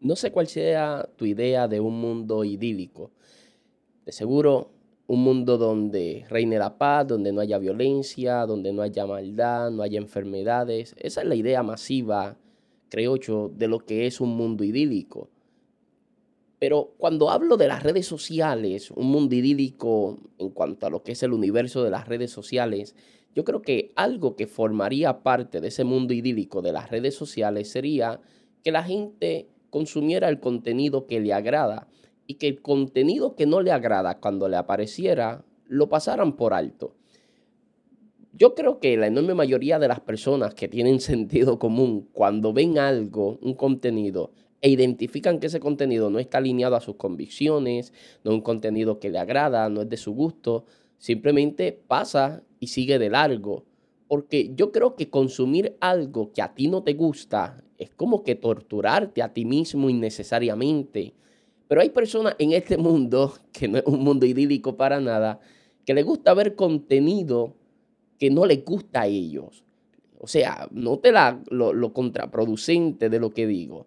No sé cuál sea tu idea de un mundo idílico. De seguro, un mundo donde reine la paz, donde no haya violencia, donde no haya maldad, no haya enfermedades. Esa es la idea masiva, creo yo, de lo que es un mundo idílico. Pero cuando hablo de las redes sociales, un mundo idílico en cuanto a lo que es el universo de las redes sociales, yo creo que algo que formaría parte de ese mundo idílico de las redes sociales sería que la gente consumiera el contenido que le agrada y que el contenido que no le agrada cuando le apareciera lo pasaran por alto. Yo creo que la enorme mayoría de las personas que tienen sentido común cuando ven algo, un contenido, e identifican que ese contenido no está alineado a sus convicciones, no es un contenido que le agrada, no es de su gusto, simplemente pasa y sigue de largo. Porque yo creo que consumir algo que a ti no te gusta es como que torturarte a ti mismo innecesariamente. Pero hay personas en este mundo, que no es un mundo idílico para nada, que les gusta ver contenido que no les gusta a ellos. O sea, note la, lo, lo contraproducente de lo que digo.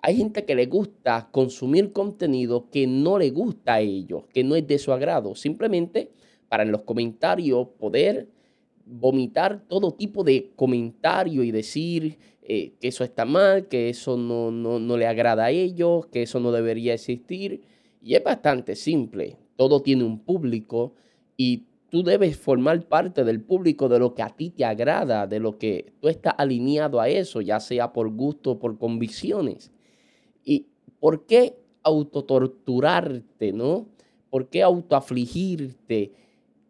Hay gente que le gusta consumir contenido que no le gusta a ellos, que no es de su agrado, simplemente para en los comentarios poder vomitar todo tipo de comentario y decir eh, que eso está mal, que eso no, no, le agrada a ellos, que eso no debería existir. Y es bastante simple. Todo tiene un público y tú debes formar parte del público de lo que a ti te agrada, de lo que tú estás alineado a eso, ya sea por gusto o por convicciones. ¿Y por qué autotorturarte, no? ¿Por qué autoafligirte?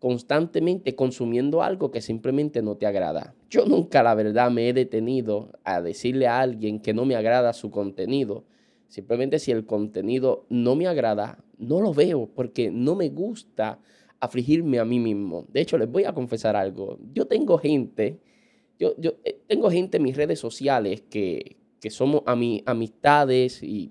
Constantemente consumiendo algo que simplemente no te agrada. Yo nunca, la verdad, me he detenido a decirle a alguien que no me agrada su contenido. Simplemente si el contenido no me agrada, no lo veo porque no me gusta afligirme a mí mismo. De hecho, les voy a confesar algo. Yo tengo gente, yo, yo eh, tengo gente en mis redes sociales que, que somos amistades y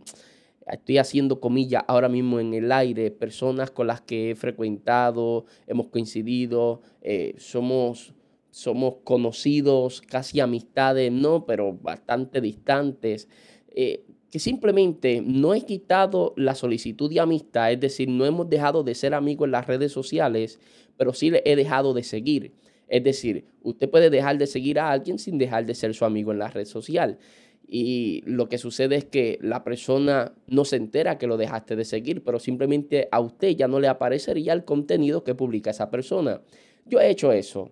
estoy haciendo comillas ahora mismo en el aire, personas con las que he frecuentado, hemos coincidido, eh, somos, somos conocidos, casi amistades, no, pero bastante distantes, eh, que simplemente no he quitado la solicitud de amistad, es decir, no hemos dejado de ser amigos en las redes sociales, pero sí le he dejado de seguir. Es decir, usted puede dejar de seguir a alguien sin dejar de ser su amigo en la red social y lo que sucede es que la persona no se entera que lo dejaste de seguir, pero simplemente a usted ya no le aparecería el contenido que publica esa persona. Yo he hecho eso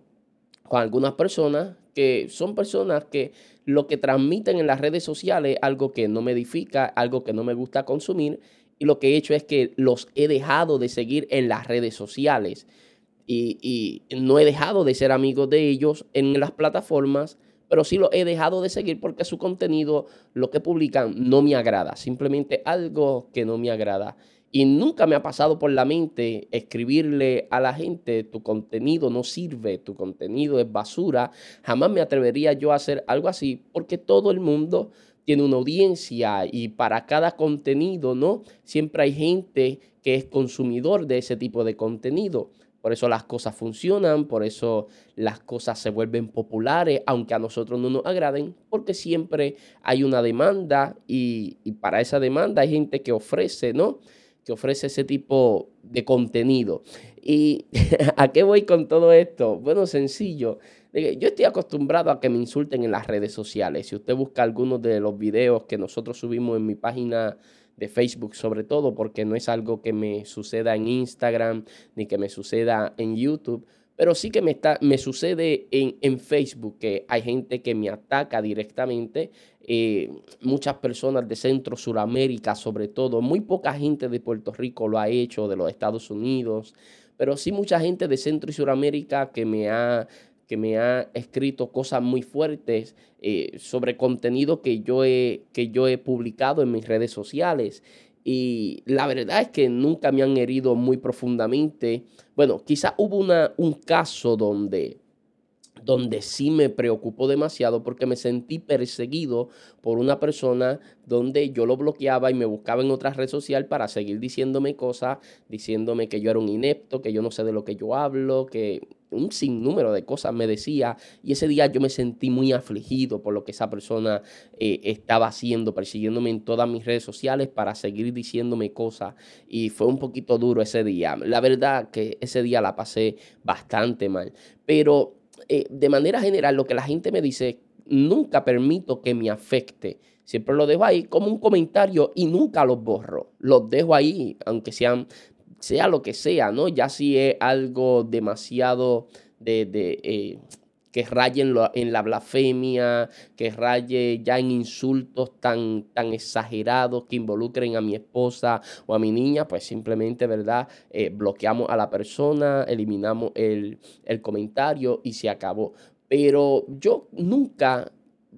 con algunas personas que son personas que lo que transmiten en las redes sociales es algo que no me edifica, algo que no me gusta consumir, y lo que he hecho es que los he dejado de seguir en las redes sociales. Y, y no he dejado de ser amigo de ellos en las plataformas pero sí lo he dejado de seguir porque su contenido, lo que publican, no me agrada. Simplemente algo que no me agrada. Y nunca me ha pasado por la mente escribirle a la gente, tu contenido no sirve, tu contenido es basura. Jamás me atrevería yo a hacer algo así porque todo el mundo tiene una audiencia y para cada contenido, ¿no? Siempre hay gente que es consumidor de ese tipo de contenido. Por eso las cosas funcionan, por eso las cosas se vuelven populares, aunque a nosotros no nos agraden, porque siempre hay una demanda y, para esa demanda hay gente que ofrece, ¿no? Que ofrece ese tipo de contenido. ¿Y a qué voy con todo esto? Bueno, sencillo. Yo estoy acostumbrado a que me insulten en las redes sociales. Si usted busca algunos de los videos que nosotros subimos en mi página de Facebook sobre todo, porque no es algo que me suceda en Instagram ni que me suceda en YouTube, pero sí que me, está, me sucede en, en Facebook, que hay gente que me ataca directamente, eh, muchas personas de Centro, Suramérica sobre todo, muy poca gente de Puerto Rico lo ha hecho, de los Estados Unidos, pero sí mucha gente de Centro y Suramérica que me ha que me ha escrito cosas muy fuertes eh, sobre contenido que yo, he, que yo he publicado en mis redes sociales. Y la verdad es que nunca me han herido muy profundamente. Bueno, quizá hubo una, un caso donde, donde sí me preocupó demasiado porque me sentí perseguido por una persona donde yo lo bloqueaba y me buscaba en otra red social para seguir diciéndome cosas, diciéndome que yo era un inepto, que yo no sé de lo que yo hablo, que un sinnúmero de cosas me decía. Y ese día yo me sentí muy afligido por lo que esa persona eh, estaba haciendo, persiguiéndome en todas mis redes sociales para seguir diciéndome cosas. Y fue un poquito duro ese día. La verdad que ese día la pasé bastante mal, pero eh, de manera general, lo que la gente me dice, nunca permito que me afecte. Siempre lo dejo ahí como un comentario y nunca los borro. Los dejo ahí, aunque sean, sea lo que sea, ¿no? Ya si es algo demasiado de, eh, que raye en, la blasfemia, que raye ya en insultos tan, tan exagerados que involucren a mi esposa o a mi niña, pues simplemente, ¿verdad? Eh, bloqueamos a la persona, eliminamos el, el comentario y se acabó. Pero yo nunca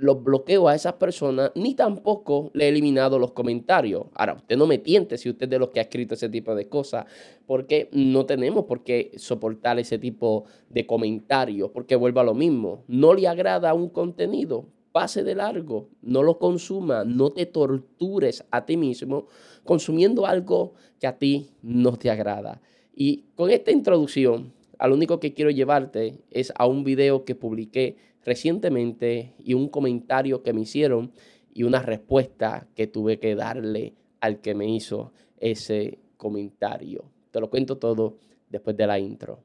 los bloqueo a esas personas, ni tampoco le he eliminado los comentarios. Ahora, usted no me tiente si usted es de los que ha escrito ese tipo de cosas, porque no tenemos por qué soportar ese tipo de comentarios, porque vuelva a lo mismo. No le agrada un contenido, pase de largo, no lo consuma, no te tortures a ti mismo consumiendo algo que a ti no te agrada. Y con esta introducción, al único que quiero llevarte es a un video que publiqué recientemente y un comentario que me hicieron y una respuesta que tuve que darle al que me hizo ese comentario. Te lo cuento todo después de la intro.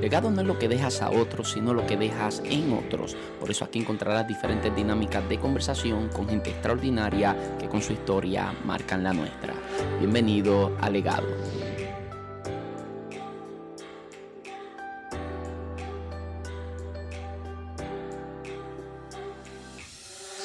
Legado no es lo que dejas a otros, sino lo que dejas en otros. Por eso aquí encontrarás diferentes dinámicas de conversación con gente extraordinaria que con su historia marcan la nuestra. Bienvenido a Legado.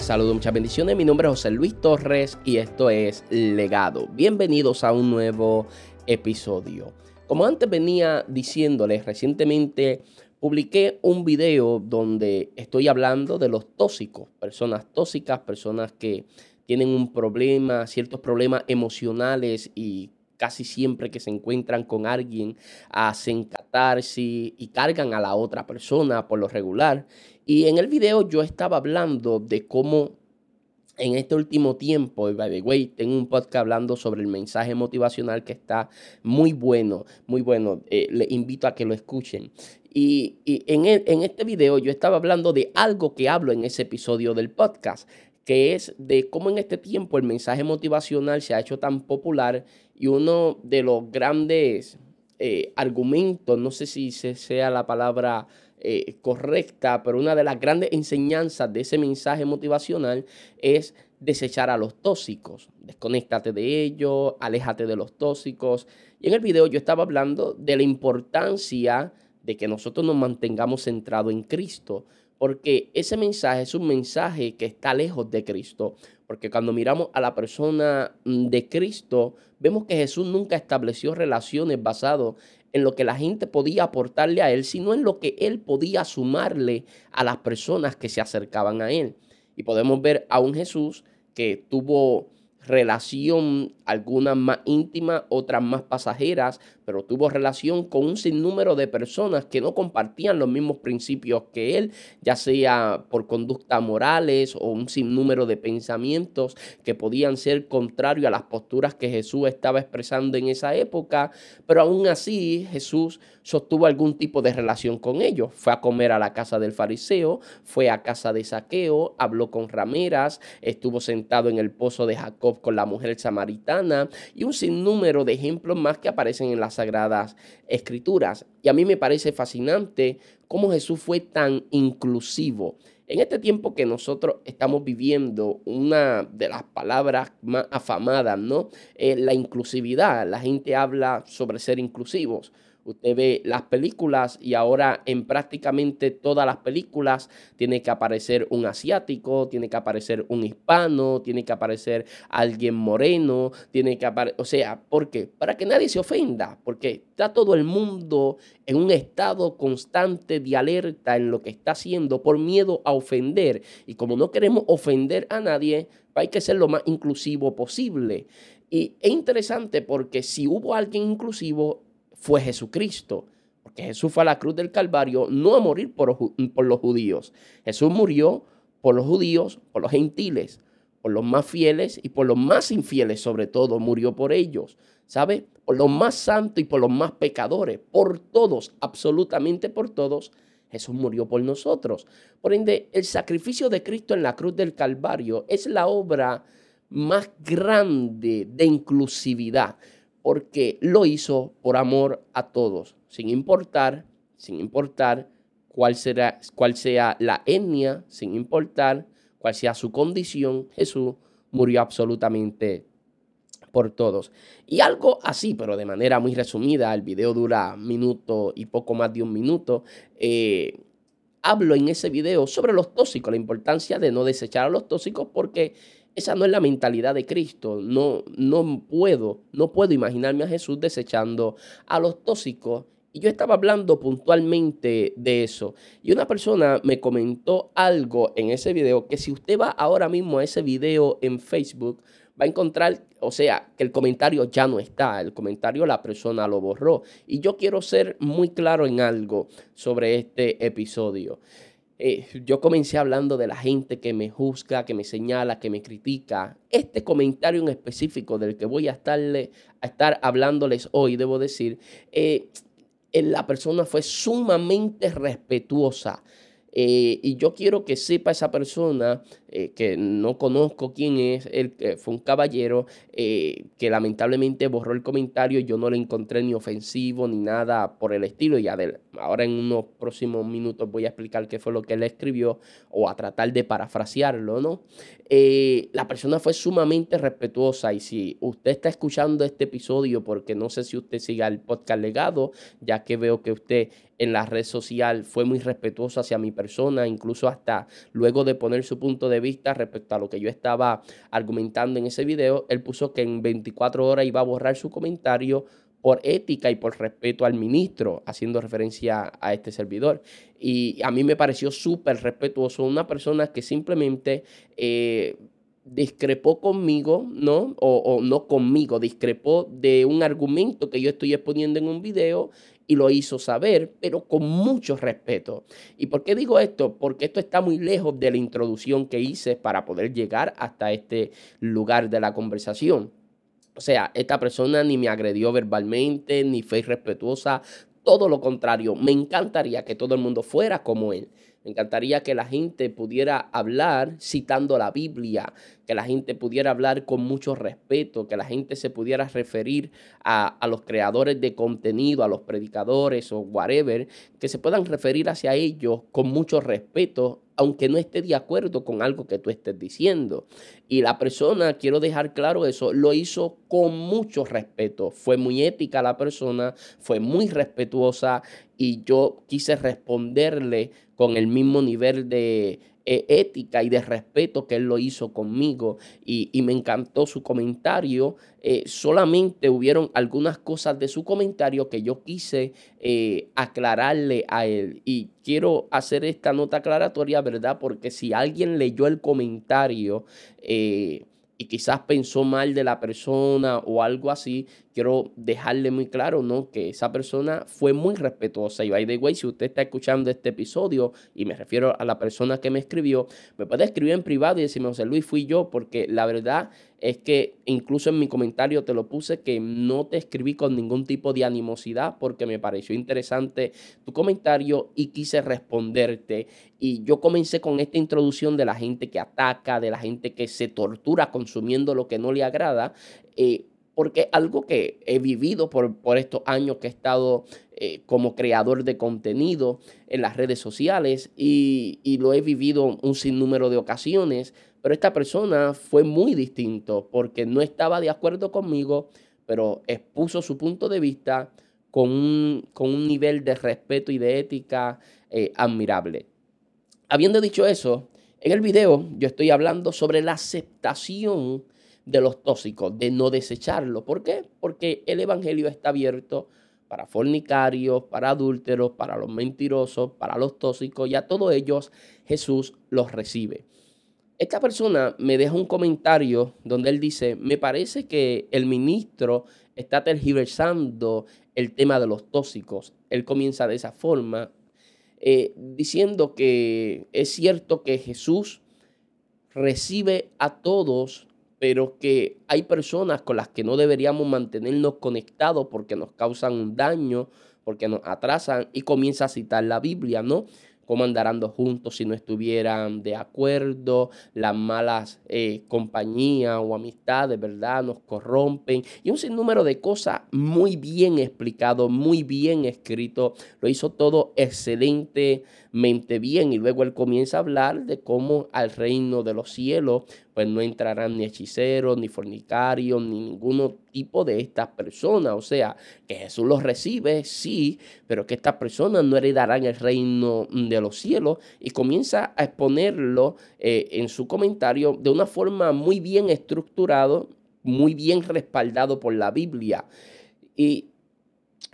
Saludos, muchas bendiciones. Mi nombre es José Luis Torres y esto es Legado. Bienvenidos a un nuevo episodio. Como antes venía diciéndoles, recientemente publiqué un video donde estoy hablando de los tóxicos, personas tóxicas, personas que tienen un problema, ciertos problemas emocionales y casi siempre que se encuentran con alguien hacen catarsis y cargan a la otra persona por lo regular. Y en el video yo estaba hablando de cómo en este último tiempo, y by the way, tengo un podcast hablando sobre el mensaje motivacional que está muy bueno, muy bueno. Eh, le invito a que lo escuchen. Y, en, en este video yo estaba hablando de algo que hablo en ese episodio del podcast, que es de cómo en este tiempo el mensaje motivacional se ha hecho tan popular y uno de los grandes eh, argumentos, no sé si sea la palabra eh, correcta, pero una de las grandes enseñanzas de ese mensaje motivacional es desechar a los tóxicos. Desconéctate de ellos, aléjate de los tóxicos. Y en el video yo estaba hablando de la importancia de que nosotros nos mantengamos centrados en Cristo, porque ese mensaje es un mensaje que está lejos de Cristo, porque cuando miramos a la persona mm, de Cristo, vemos que Jesús nunca estableció relaciones basadas en lo que la gente podía aportarle a él, sino en lo que él podía sumarle a las personas que se acercaban a él. Y podemos ver a un Jesús que tuvo relación, algunas más íntimas, otras más pasajeras, pero tuvo relación con un sinnúmero de personas que no compartían los mismos principios que él, ya sea por conductas morales o un sinnúmero de pensamientos que podían ser contrarios a las posturas que Jesús estaba expresando en esa época, pero aún así Jesús sostuvo algún tipo de relación con ellos. Fue a comer a la casa del fariseo, fue a casa de saqueo, habló con rameras, estuvo sentado en el pozo de Jacob con la mujer samaritana y un sinnúmero de ejemplos más que aparecen en las Sagradas Escrituras. Y a mí me parece fascinante cómo Jesús fue tan inclusivo. En este tiempo que nosotros estamos viviendo, una de las palabras más afamadas, ¿no? Es la inclusividad. La gente habla sobre ser inclusivos. Usted ve las películas y ahora en prácticamente todas las películas tiene que aparecer un asiático, tiene que aparecer un hispano, tiene que aparecer alguien moreno, tiene que aparecer, o sea, ¿por qué? Para que nadie se ofenda, porque está todo el mundo en un estado constante de alerta en lo que está haciendo por miedo a ofender. Y como no queremos ofender a nadie, hay que ser lo más inclusivo posible. Y es interesante porque si hubo alguien inclusivo, fue Jesucristo. porque Jesús fue a la cruz del Calvario no a morir por, por los judíos. Jesús murió por los judíos, por los gentiles, por los más fieles y por los más infieles sobre todo, murió por ellos. ¿Sabe? Por los más santos y por los más pecadores, por todos, absolutamente por todos, Jesús murió por nosotros. Por ende, el sacrificio de Cristo en la cruz del Calvario es la obra más grande de inclusividad, porque lo hizo por amor a todos, sin importar, sin importar cuál, será, cuál sea la etnia, sin importar cuál sea su condición, Jesús murió absolutamente por todos. Y algo así, pero de manera muy resumida, el video dura minuto y poco más de un minuto. Eh, hablo en ese video sobre los tóxicos, la importancia de no desechar a los tóxicos porque esa no es la mentalidad de Cristo. No, no puedo, no puedo imaginarme a Jesús desechando a los tóxicos. Y yo estaba hablando puntualmente de eso. Y una persona me comentó algo en ese video que si usted va ahora mismo a ese video en Facebook, va a encontrar, o sea, que el comentario ya no está, el comentario la persona lo borró. Y yo quiero ser muy claro en algo sobre este episodio. Eh, yo comencé hablando de la gente que me juzga, que me señala, que me critica. Este comentario en específico del que voy a, estarle, a estar hablándoles hoy, debo decir, eh, la persona fue sumamente respetuosa. Eh, y yo quiero que sepa esa persona, eh, que no conozco quién es, él fue un caballero eh, que lamentablemente borró el comentario, yo no le encontré ni ofensivo ni nada por el estilo. Y ahora en unos próximos minutos voy a explicar qué fue lo que él escribió o a tratar de parafrasearlo, ¿no? la persona fue sumamente respetuosa y si usted está escuchando este episodio, porque no sé si usted siga el podcast legado, ya que veo que usted en la red social fue muy respetuoso hacia mi persona, incluso hasta luego de poner su punto de vista respecto a lo que yo estaba argumentando en ese video, él puso que en 24 horas iba a borrar su comentario por ética y por respeto al ministro, haciendo referencia a este servidor. Y a mí me pareció súper respetuoso, una persona que simplemente... Eh, discrepó conmigo, ¿no? O, o, no conmigo, discrepó de un argumento que yo estoy exponiendo en un video y lo hizo saber, pero con mucho respeto. ¿Y por qué digo esto? Porque esto está muy lejos de la introducción que hice para poder llegar hasta este lugar de la conversación. O sea, esta persona ni me agredió verbalmente, ni fue irrespetuosa, todo lo contrario, me encantaría que todo el mundo fuera como él. Me encantaría que la gente pudiera hablar citando la Biblia, que la gente pudiera hablar con mucho respeto, que la gente se pudiera referir a, los creadores de contenido, a los predicadores o whatever, que se puedan referir hacia ellos con mucho respeto, aunque no esté de acuerdo con algo que tú estés diciendo. Y la persona, quiero dejar claro eso, lo hizo con mucho respeto. Fue muy ética la persona, fue muy respetuosa y yo quise responderle con el mismo nivel de eh, ética y de respeto que él lo hizo conmigo y, me encantó su comentario. Eh, solamente hubieron algunas cosas de su comentario que yo quise eh, aclararle a él y quiero hacer esta nota aclaratoria, ¿verdad? Porque si alguien leyó el comentario, y quizás pensó mal de la persona o algo así, quiero dejarle muy claro, ¿no? Que esa persona fue muy respetuosa. Y by the way, si usted está escuchando este episodio, y me refiero a la persona que me escribió, me puede escribir en privado y decirme, José Luis, fui yo, porque la verdad es que incluso en mi comentario te lo puse que no te escribí con ningún tipo de animosidad porque me pareció interesante tu comentario y quise responderte. Y yo comencé con esta introducción de la gente que ataca, de la gente que se tortura consumiendo lo que no le agrada. Eh, porque algo que he vivido por, por estos años que he estado eh, como creador de contenido en las redes sociales y, lo he vivido un sinnúmero de ocasiones, pero esta persona fue muy distinto porque no estaba de acuerdo conmigo, pero expuso su punto de vista con un, con un nivel de respeto y de ética eh, admirable. Habiendo dicho eso, en el video yo estoy hablando sobre la aceptación de los tóxicos, de no desecharlo. ¿Por qué? Porque el Evangelio está abierto para fornicarios, para adúlteros, para los mentirosos, para los tóxicos, y a todos ellos Jesús los recibe. esta persona me deja un comentario donde él dice, me parece que el ministro está tergiversando el tema de los tóxicos. Él comienza de esa forma, eh, diciendo que es cierto que Jesús recibe a todos, pero que hay personas con las que no deberíamos mantenernos conectados porque nos causan un daño, porque nos atrasan, y comienza a citar la Biblia, ¿no? cómo andarán juntos si no estuvieran de acuerdo, las malas eh, compañías o amistades, ¿verdad? Nos corrompen y un sinnúmero de cosas muy bien explicado, muy bien escrito, lo hizo todo excelentemente bien y luego él comienza a hablar de cómo al reino de los cielos pues no entrarán ni hechiceros, ni fornicarios, ni ninguno tipo de estas personas. O sea, que Jesús los recibe, sí, pero que estas personas no heredarán el reino de los cielos. Y comienza a exponerlo eh, en su comentario de una forma muy bien estructurado, muy bien respaldado por la Biblia. Y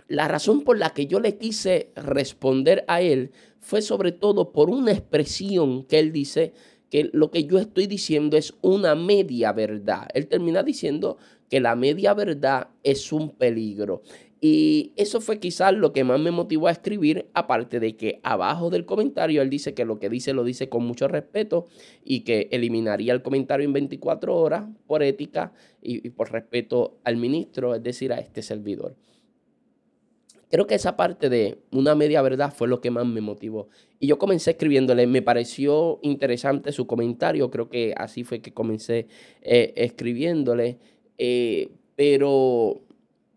la razón por la que yo le quise responder a él fue sobre todo por una expresión que él dice que lo que yo estoy diciendo es una media verdad. Él termina diciendo que la media verdad es un peligro. Y eso fue quizás lo que más me motivó a escribir, aparte de que abajo del comentario él dice que lo que dice lo dice con mucho respeto y que eliminaría el comentario en 24 horas por ética y, y por respeto al ministro, es decir, a este servidor. Creo que esa parte de una media verdad fue lo que más me motivó. Y yo comencé escribiéndole, me pareció interesante su comentario, creo que así fue que comencé eh, escribiéndole, eh, pero,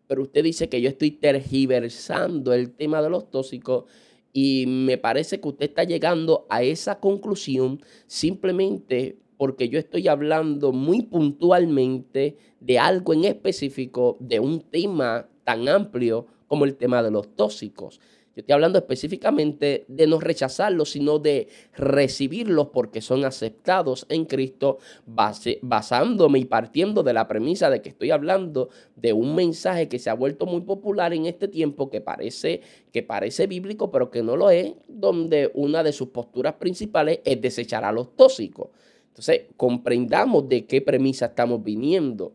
pero usted dice que yo estoy tergiversando el tema de los tóxicos y me parece que usted está llegando a esa conclusión simplemente porque yo estoy hablando muy puntualmente de algo en específico, de un tema tan amplio como el tema de los tóxicos. Yo estoy hablando específicamente de no rechazarlos, sino de recibirlos porque son aceptados en Cristo, basándome y partiendo de la premisa de que estoy hablando de un mensaje que se ha vuelto muy popular en este tiempo, que parece, que parece bíblico, pero que no lo es, donde una de sus posturas principales es desechar a los tóxicos. Entonces, comprendamos de qué premisa estamos viniendo.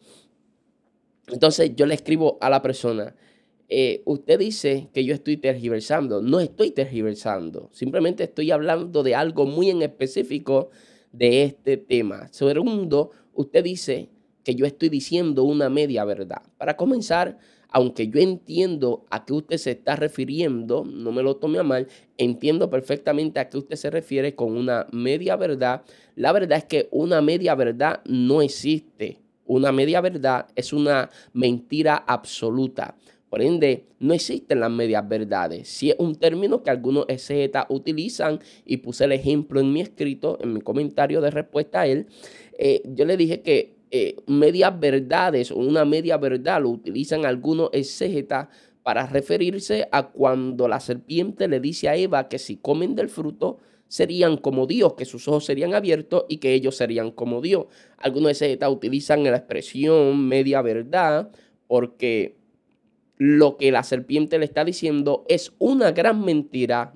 Entonces, yo le escribo a la persona, eh, usted dice que yo estoy tergiversando. No estoy tergiversando. Simplemente estoy hablando de algo muy en específico de este tema. Segundo, usted dice que yo estoy diciendo una media verdad. Para comenzar, aunque yo entiendo a qué usted se está refiriendo, no me lo tome a mal, entiendo perfectamente a qué usted se refiere con una media verdad. La verdad es que una media verdad no existe. Una media verdad es una mentira absoluta. Por ende, no existen las medias verdades. Si es un término que algunos exegetas utilizan y puse el ejemplo en mi escrito, en mi comentario de respuesta a él, eh, yo le dije que eh, medias verdades o una media verdad lo utilizan algunos exegetas para referirse a cuando la serpiente le dice a Eva que si comen del fruto serían como Dios, que sus ojos serían abiertos y que ellos serían como Dios. Algunos exegetas utilizan la expresión media verdad porque lo que la serpiente le está diciendo es una gran mentira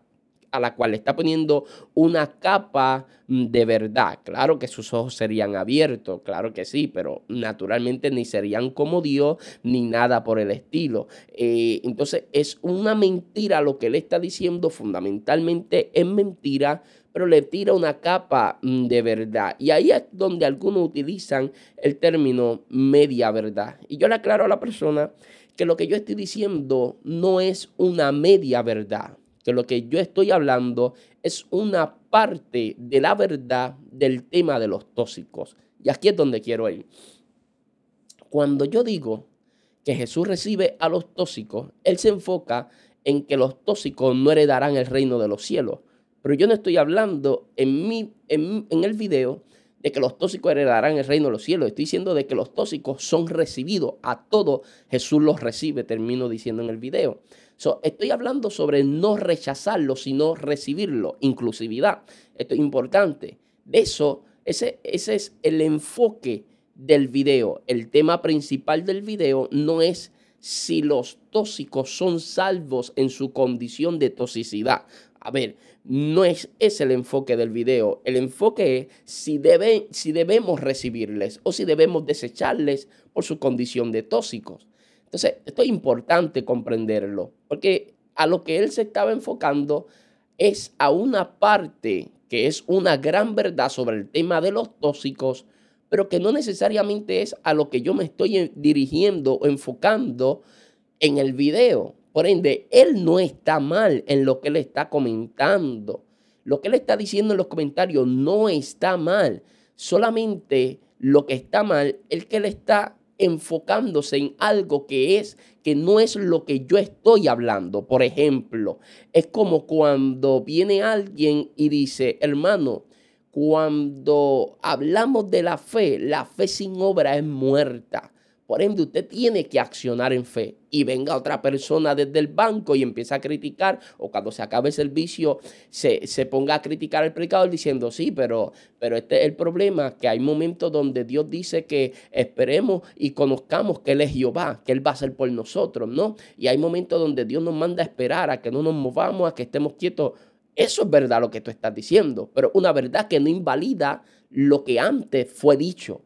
a la cual le está poniendo una capa de verdad. Claro que sus ojos serían abiertos, claro que sí, pero naturalmente ni serían como Dios ni nada por el estilo. Eh, entonces es una mentira lo que le está diciendo, fundamentalmente es mentira, pero le tira una capa de verdad. Y ahí es donde algunos utilizan el término media verdad. Y yo le aclaro a la persona que lo que yo estoy diciendo no es una media verdad, que lo que yo estoy hablando es una parte de la verdad del tema de los tóxicos. Y aquí es donde quiero ir. Cuando yo digo que Jesús recibe a los tóxicos, Él se enfoca en que los tóxicos no heredarán el reino de los cielos. Pero yo no estoy hablando en, mi, en, en el video de que los tóxicos heredarán el reino de los cielos. Estoy diciendo de que los tóxicos son recibidos. A todos Jesús los recibe, termino diciendo en el video. estoy hablando sobre no rechazarlo, sino recibirlo. Inclusividad. Esto es importante. De eso, ese, ese es el enfoque del video. El tema principal del video no es si los tóxicos son salvos en su condición de toxicidad. A ver, no es, es el enfoque del video. El enfoque es si, debe, si debemos recibirles o si debemos desecharles por su condición de tóxicos. Entonces, esto es importante comprenderlo, porque a lo que él se estaba enfocando es a una parte que es una gran verdad sobre el tema de los tóxicos, pero que no necesariamente es a lo que yo me estoy dirigiendo o enfocando en el video. Por ende, él no está mal en lo que él está comentando. Lo que él está diciendo en los comentarios no está mal. Solamente lo que está mal es que él está enfocándose en algo que es que no es lo que yo estoy hablando. Por ejemplo, es como cuando viene alguien y dice, hermano, cuando hablamos de la fe, la fe sin obra es muerta. Por ende, usted tiene que accionar en fe. Y venga otra persona desde el banco y empieza a criticar, o cuando se acabe el servicio, se, se ponga a criticar al predicador diciendo, sí, pero, pero este es el problema, que hay momentos donde Dios dice que esperemos y conozcamos que Él es Jehová, que Él va a ser por nosotros, ¿no? Y hay momentos donde Dios nos manda a esperar, a que no nos movamos, a que estemos quietos. Eso es verdad lo que tú estás diciendo, pero una verdad que no invalida lo que antes fue dicho.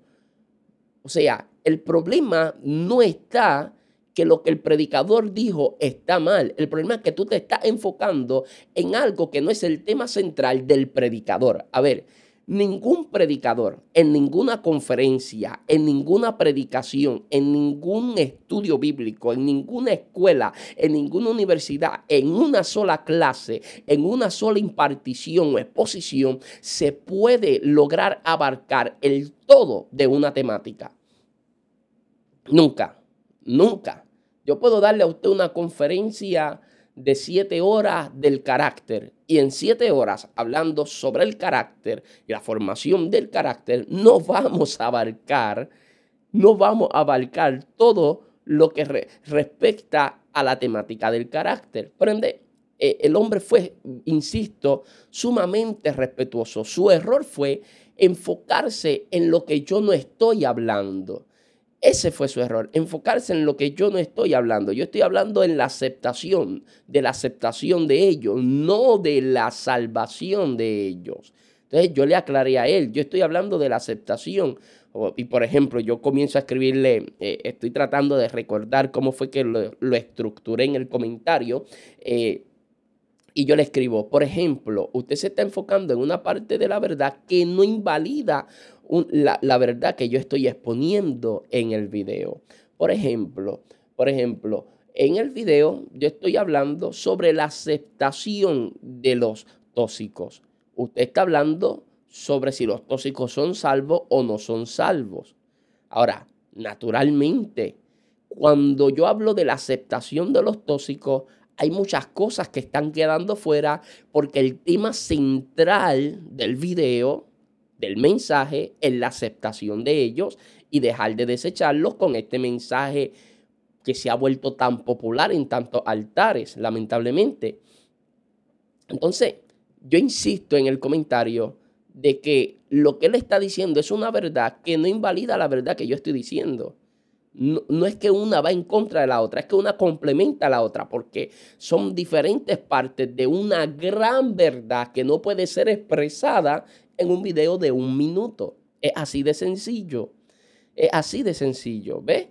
O sea, el problema no está que lo que el predicador dijo está mal. El problema es que tú te estás enfocando en algo que no es el tema central del predicador. A ver, ningún predicador en ninguna conferencia, en ninguna predicación, en ningún estudio bíblico, en ninguna escuela, en ninguna universidad, en una sola clase, en una sola impartición o exposición, se puede lograr abarcar el todo de una temática. Nunca, nunca. Yo puedo darle a usted una conferencia de siete horas del carácter y en siete horas hablando sobre el carácter y la formación del carácter, no vamos a abarcar, no vamos a abarcar todo lo que respecta a la temática del carácter. Por eh, el hombre fue, insisto, sumamente respetuoso. Su error fue enfocarse en lo que yo no estoy hablando. Ese fue su error, enfocarse en lo que yo no estoy hablando. Yo estoy hablando en la aceptación, de la aceptación de ellos, no de la salvación de ellos. Entonces yo le aclaré a él, yo estoy hablando de la aceptación. Y por ejemplo, yo comienzo a escribirle, eh, estoy tratando de recordar cómo fue que lo, estructuré en el comentario. Eh, y yo le escribo, por ejemplo, usted se está enfocando en una parte de la verdad que no invalida la, verdad que yo estoy exponiendo en el video. Por ejemplo, por ejemplo, en el video yo estoy hablando sobre la aceptación de los tóxicos. Usted está hablando sobre si los tóxicos son salvos o no son salvos. Ahora, naturalmente, cuando yo hablo de la aceptación de los tóxicos, hay muchas cosas que están quedando fuera porque el tema central del video del mensaje en la aceptación de ellos y dejar de desecharlos con este mensaje que se ha vuelto tan popular en tantos altares, lamentablemente. Entonces, yo insisto en el comentario de que lo que él está diciendo es una verdad que no invalida la verdad que yo estoy diciendo. No, no, es que una va en contra de la otra, es que una complementa a la otra, porque son diferentes partes de una gran verdad que no puede ser expresada en un video de un minuto. Es así de sencillo. Es así de sencillo, ¿ves?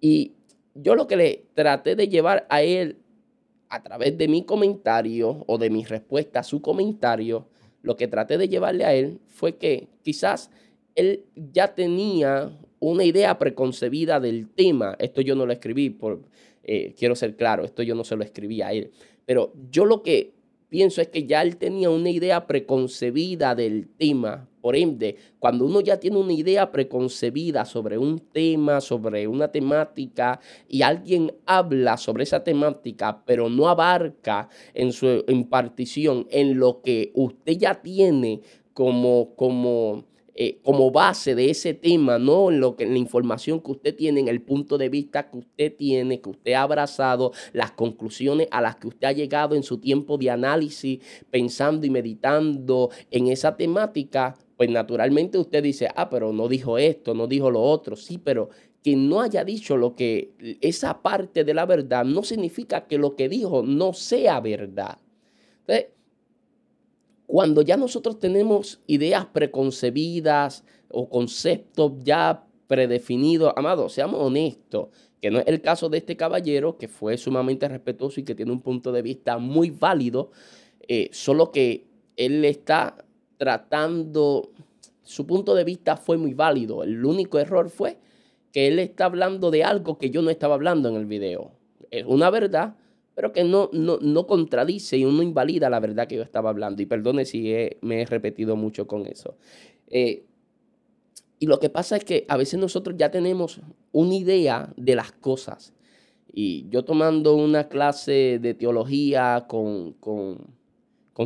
Y yo lo que le traté de llevar a él a través de mi comentario o de mi respuesta a su comentario, lo que traté de llevarle a él fue que quizás él ya tenía una idea preconcebida del tema. Esto yo no lo escribí, por, eh, quiero ser claro, esto yo no se lo escribí a él. Pero yo lo que pienso es que ya él tenía una idea preconcebida del tema. Por ende, cuando uno ya tiene una idea preconcebida sobre un tema, sobre una temática, y alguien habla sobre esa temática, pero no abarca en su impartición en lo que usted ya tiene como, como eh, como base de ese tema, no en, lo que, en la información que usted tiene, en el punto de vista que usted tiene, que usted ha abrazado, las conclusiones a las que usted ha llegado en su tiempo de análisis, pensando y meditando en esa temática, pues naturalmente usted dice, ah, pero no dijo esto, no dijo lo otro, sí, pero que no haya dicho lo que esa parte de la verdad no significa que lo que dijo no sea verdad. Entonces, cuando ya nosotros tenemos ideas preconcebidas o conceptos ya predefinidos, amado, seamos honestos, que no es el caso de este caballero, que fue sumamente respetuoso y que tiene un punto de vista muy válido, eh, solo que él está tratando, su punto de vista fue muy válido, el único error fue que él está hablando de algo que yo no estaba hablando en el video. Es una verdad, pero que no, no, contradice y no invalida la verdad que yo estaba hablando. Y perdone si me he repetido mucho con eso. Eh, y lo que pasa es que a veces nosotros ya tenemos una idea de las cosas. Y yo tomando una clase de teología con,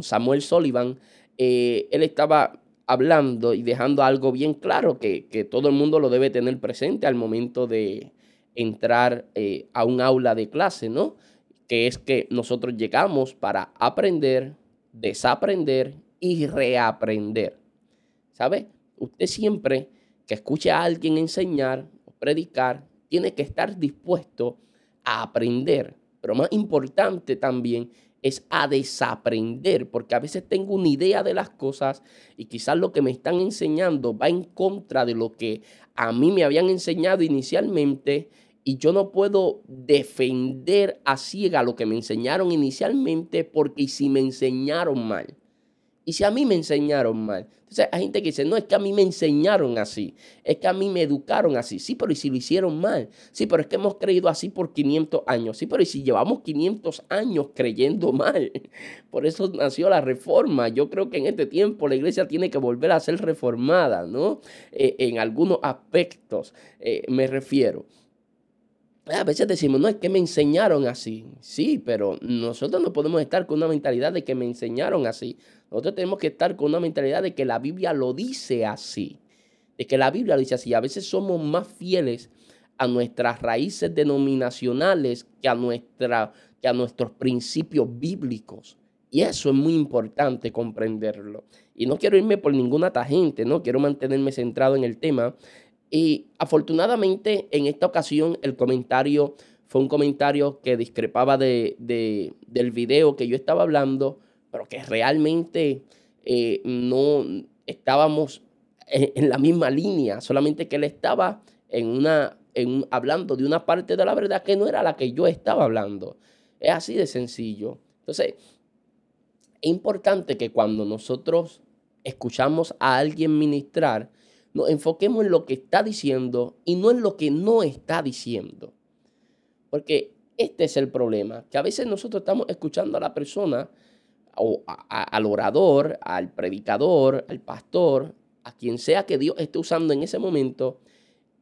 Samuel Sullivan, eh, él estaba hablando y dejando algo bien claro que, todo el mundo lo debe tener presente al momento de entrar eh, a un aula de clase, ¿no? Que es que nosotros llegamos para aprender, desaprender y reaprender. ¿Sabe? Usted siempre que escuche a alguien enseñar o predicar, tiene que estar dispuesto a aprender. Pero más importante también es a desaprender, porque a veces tengo una idea de las cosas y quizás lo que me están enseñando va en contra de lo que a mí me habían enseñado inicialmente y yo no puedo defender a ciega lo que me enseñaron inicialmente porque si me enseñaron mal. Y si a mí me enseñaron mal. Entonces hay gente que dice, no, es que a mí me enseñaron así. Es que a mí me educaron así. Sí, pero ¿y si lo hicieron mal? Sí, pero es que hemos creído así por 500 años. Sí, pero ¿y si llevamos 500 años creyendo mal? Por eso nació la reforma. Yo creo que en este tiempo la iglesia tiene que volver a ser reformada, ¿no? Eh, en algunos aspectos eh, me refiero. A veces decimos, no, es que me enseñaron así. Sí, pero nosotros no podemos estar con una mentalidad de que me enseñaron así. Nosotros tenemos que estar con una mentalidad de que la Biblia lo dice así. De que la Biblia lo dice así. A veces somos más fieles a nuestras raíces denominacionales que a, nuestra, que a nuestros principios bíblicos. Y eso es muy importante comprenderlo. Y no quiero irme por ninguna tangente, ¿no? Quiero mantenerme centrado en el tema. Y afortunadamente en esta ocasión el comentario fue un comentario que discrepaba de, del video que yo estaba hablando, pero que realmente eh, no estábamos en, la misma línea, solamente que él estaba en una, en, hablando de una parte de la verdad que no era la que yo estaba hablando. Es así de sencillo. Entonces, es importante que cuando nosotros escuchamos a alguien ministrar, nos enfoquemos en lo que está diciendo y no en lo que no está diciendo. Porque este es el problema, que a veces nosotros estamos escuchando a la persona, o al orador, al predicador, al pastor, a quien sea que Dios esté usando en ese momento,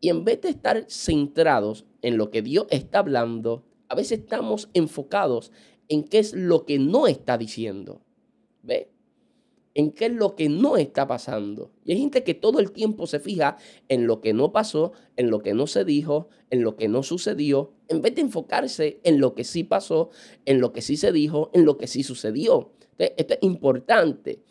y en vez de estar centrados en lo que Dios está hablando, a veces estamos enfocados en qué es lo que no está diciendo. ¿Ve? En qué es lo que no está pasando. Y hay gente que todo el tiempo se fija en lo que no pasó, en lo que no se dijo, en lo que no sucedió, en vez de enfocarse en lo que sí pasó, en lo que sí se dijo, en lo que sí sucedió. esto es importante.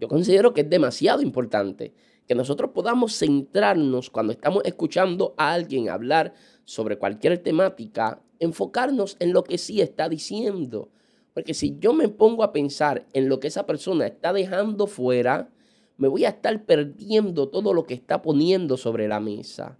Yo considero que es demasiado importante que nosotros podamos centrarnos cuando estamos escuchando a alguien hablar sobre cualquier temática, enfocarnos en lo que sí está diciendo porque si yo me pongo a pensar en lo que esa persona está dejando fuera, me voy a estar perdiendo todo lo que está poniendo sobre la mesa.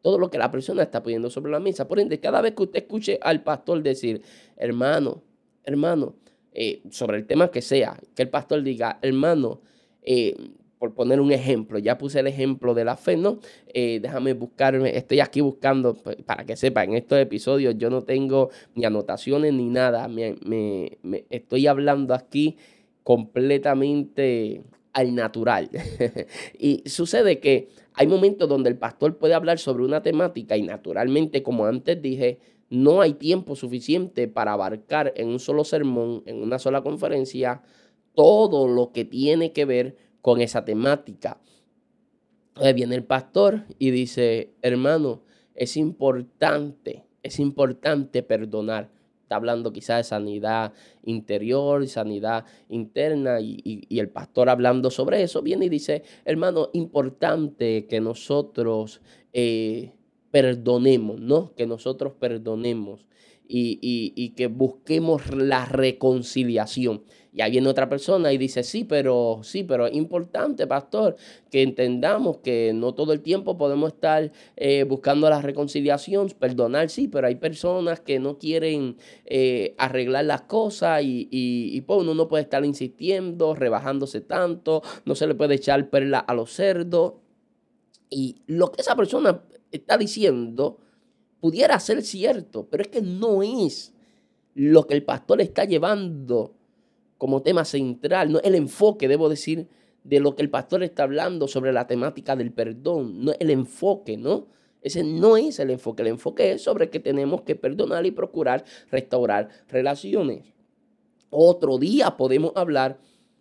Todo lo que la persona está poniendo sobre la mesa. Por ende, cada vez que usted escuche al pastor decir, hermano, hermano, eh, sobre el tema que sea, que el pastor diga, hermano, eh, por poner un ejemplo, ya puse el ejemplo de la fe, ¿no? Eh, déjame buscarme, estoy aquí buscando, pues, para que sepa, en estos episodios yo no tengo ni anotaciones ni nada, me, estoy hablando aquí completamente al natural. y sucede que hay momentos donde el pastor puede hablar sobre una temática y naturalmente, como antes dije, no hay tiempo suficiente para abarcar en un solo sermón, en una sola conferencia, todo lo que tiene que ver con esa temática. viene el pastor y dice, hermano, es importante, es importante perdonar. Está hablando quizás de sanidad interior, sanidad interna, y, el pastor hablando sobre eso, viene y dice, hermano, importante que nosotros eh, perdonemos, ¿no? Que nosotros perdonemos. Y, que busquemos la reconciliación. Y ahí viene otra persona y dice, sí, pero sí, pero es importante, pastor, que entendamos que no todo el tiempo podemos estar eh, buscando la reconciliación, perdonar, sí, pero hay personas que no quieren eh, arreglar las cosas y, y, pues uno no puede estar insistiendo, rebajándose tanto, no se le puede echar perla a los cerdos. Y lo que esa persona está diciendo pudiera ser cierto, pero es que no es lo que el pastor está llevando como tema central, no el enfoque, debo decir, de lo que el pastor está hablando sobre la temática del perdón, no el enfoque, ¿no? Ese no es el enfoque, el enfoque es sobre que tenemos que perdonar y procurar restaurar relaciones. Otro día podemos hablar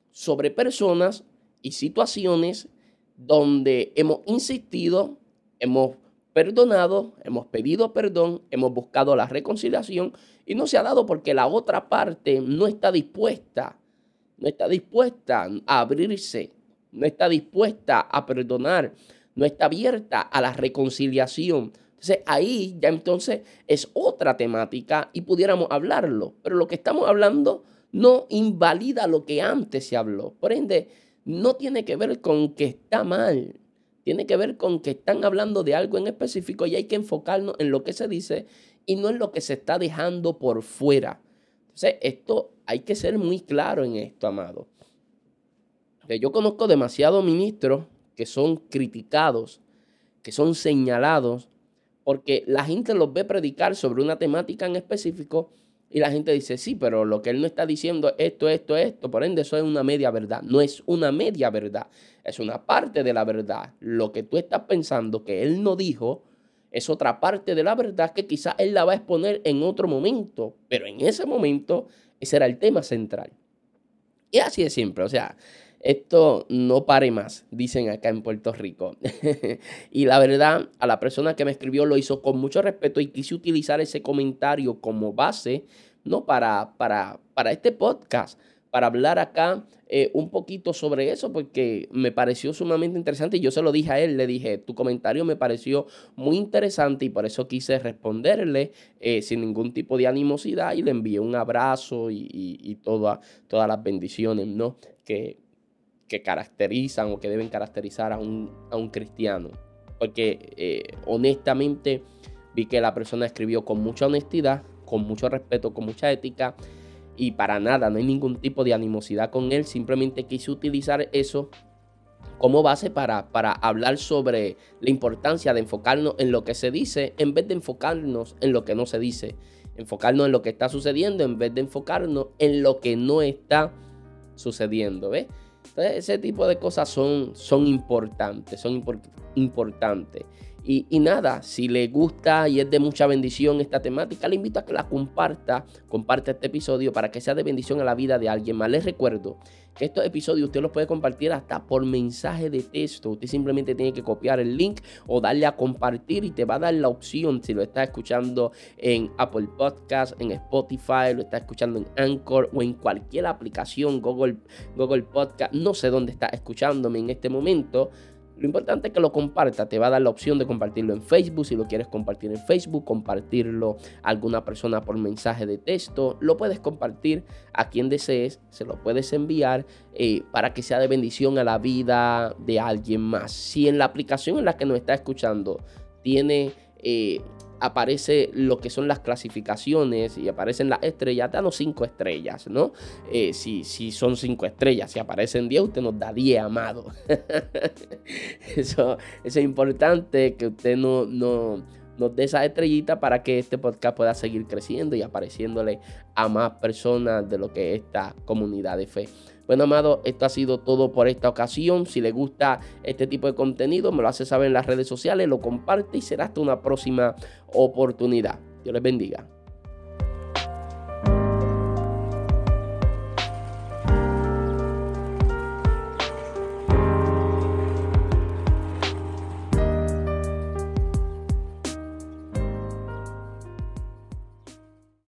sobre personas y situaciones donde hemos insistido, hemos perdonado, hemos pedido perdón, hemos buscado la reconciliación y no se ha dado porque la otra parte no está dispuesta, no está dispuesta a abrirse, no está dispuesta a perdonar, no está abierta a la reconciliación. Entonces ahí ya entonces es otra temática y pudiéramos hablarlo, pero lo que estamos hablando no invalida lo que antes se habló. Por ende, no tiene que ver con que está mal, tiene que ver con que están hablando de algo en específico y hay que enfocarnos en lo que se dice y no en lo que se está dejando por fuera. Entonces, esto hay que ser muy claro en esto, amado. Yo conozco demasiados ministros que son criticados, que son señalados, porque la gente los ve predicar sobre una temática en específico y la gente dice, sí, pero lo que él no está diciendo es esto, esto, esto. Por ende, eso es una media verdad. No es una media verdad, es una parte de la verdad. Lo que tú estás pensando que él no dijo es otra parte de la verdad que quizás él la va a exponer en otro momento. Pero en ese momento, ese era el tema central. Y así es siempre. O sea, esto no pare más, dicen acá en Puerto Rico. y la verdad, a la persona que me escribió lo hizo con mucho respeto y quise utilizar ese comentario como base, ¿no? Para, para, para este podcast, para hablar acá eh, un poquito sobre eso, porque me pareció sumamente interesante. Y yo se lo dije a él, le dije, tu comentario me pareció muy interesante y por eso quise responderle eh, sin ningún tipo de animosidad y le envié un abrazo y, y, todas las bendiciones, ¿no? Que, que caracterizan o que deben caracterizar a un, cristiano. Porque eh, honestamente vi que la persona escribió con mucha honestidad, con mucho respeto, con mucha ética y para nada, no hay ningún tipo de animosidad con él, simplemente quise utilizar eso como base para, para hablar sobre la importancia de enfocarnos en lo que se dice en vez de enfocarnos en lo que no se dice. Enfocarnos en lo que está sucediendo en vez de enfocarnos en lo que no está sucediendo. ¿ves? Entonces, ese tipo de cosas son, son importantes, son importantes. Y, nada, si le gusta y es de mucha bendición esta temática, le invito a que la comparta, comparte este episodio para que sea de bendición a la vida de alguien más. Les recuerdo que estos episodios usted los puede compartir hasta por mensaje de texto. Usted simplemente tiene que copiar el link o darle a compartir y te va a dar la opción si lo está escuchando en Apple Podcast, en Spotify, lo está escuchando en Anchor o en cualquier aplicación, Google, Google Podcast. No sé dónde está escuchándome en este momento lo importante es que lo comparta. Te va a dar la opción de compartirlo en Facebook. Si lo quieres compartir en Facebook, compartirlo a alguna persona por mensaje de texto. Lo puedes compartir a quien desees. Se lo puedes enviar eh, para que sea de bendición a la vida de alguien más. Si en la aplicación en la que nos está escuchando tiene eh, aparece lo que son las clasificaciones y aparecen las estrellas, danos cinco estrellas, ¿no? Eh, si, si, son cinco estrellas, si aparecen 10, usted nos da 10, amado. eso, es importante que usted no, no nos dé esa estrellita para que este podcast pueda seguir creciendo y apareciéndole a más personas de lo que es esta comunidad de fe. Bueno, amado, esto ha sido todo por esta ocasión. Si le gusta este tipo de contenido, me lo hace saber en las redes sociales, lo comparte y será hasta una próxima oportunidad. Dios les bendiga.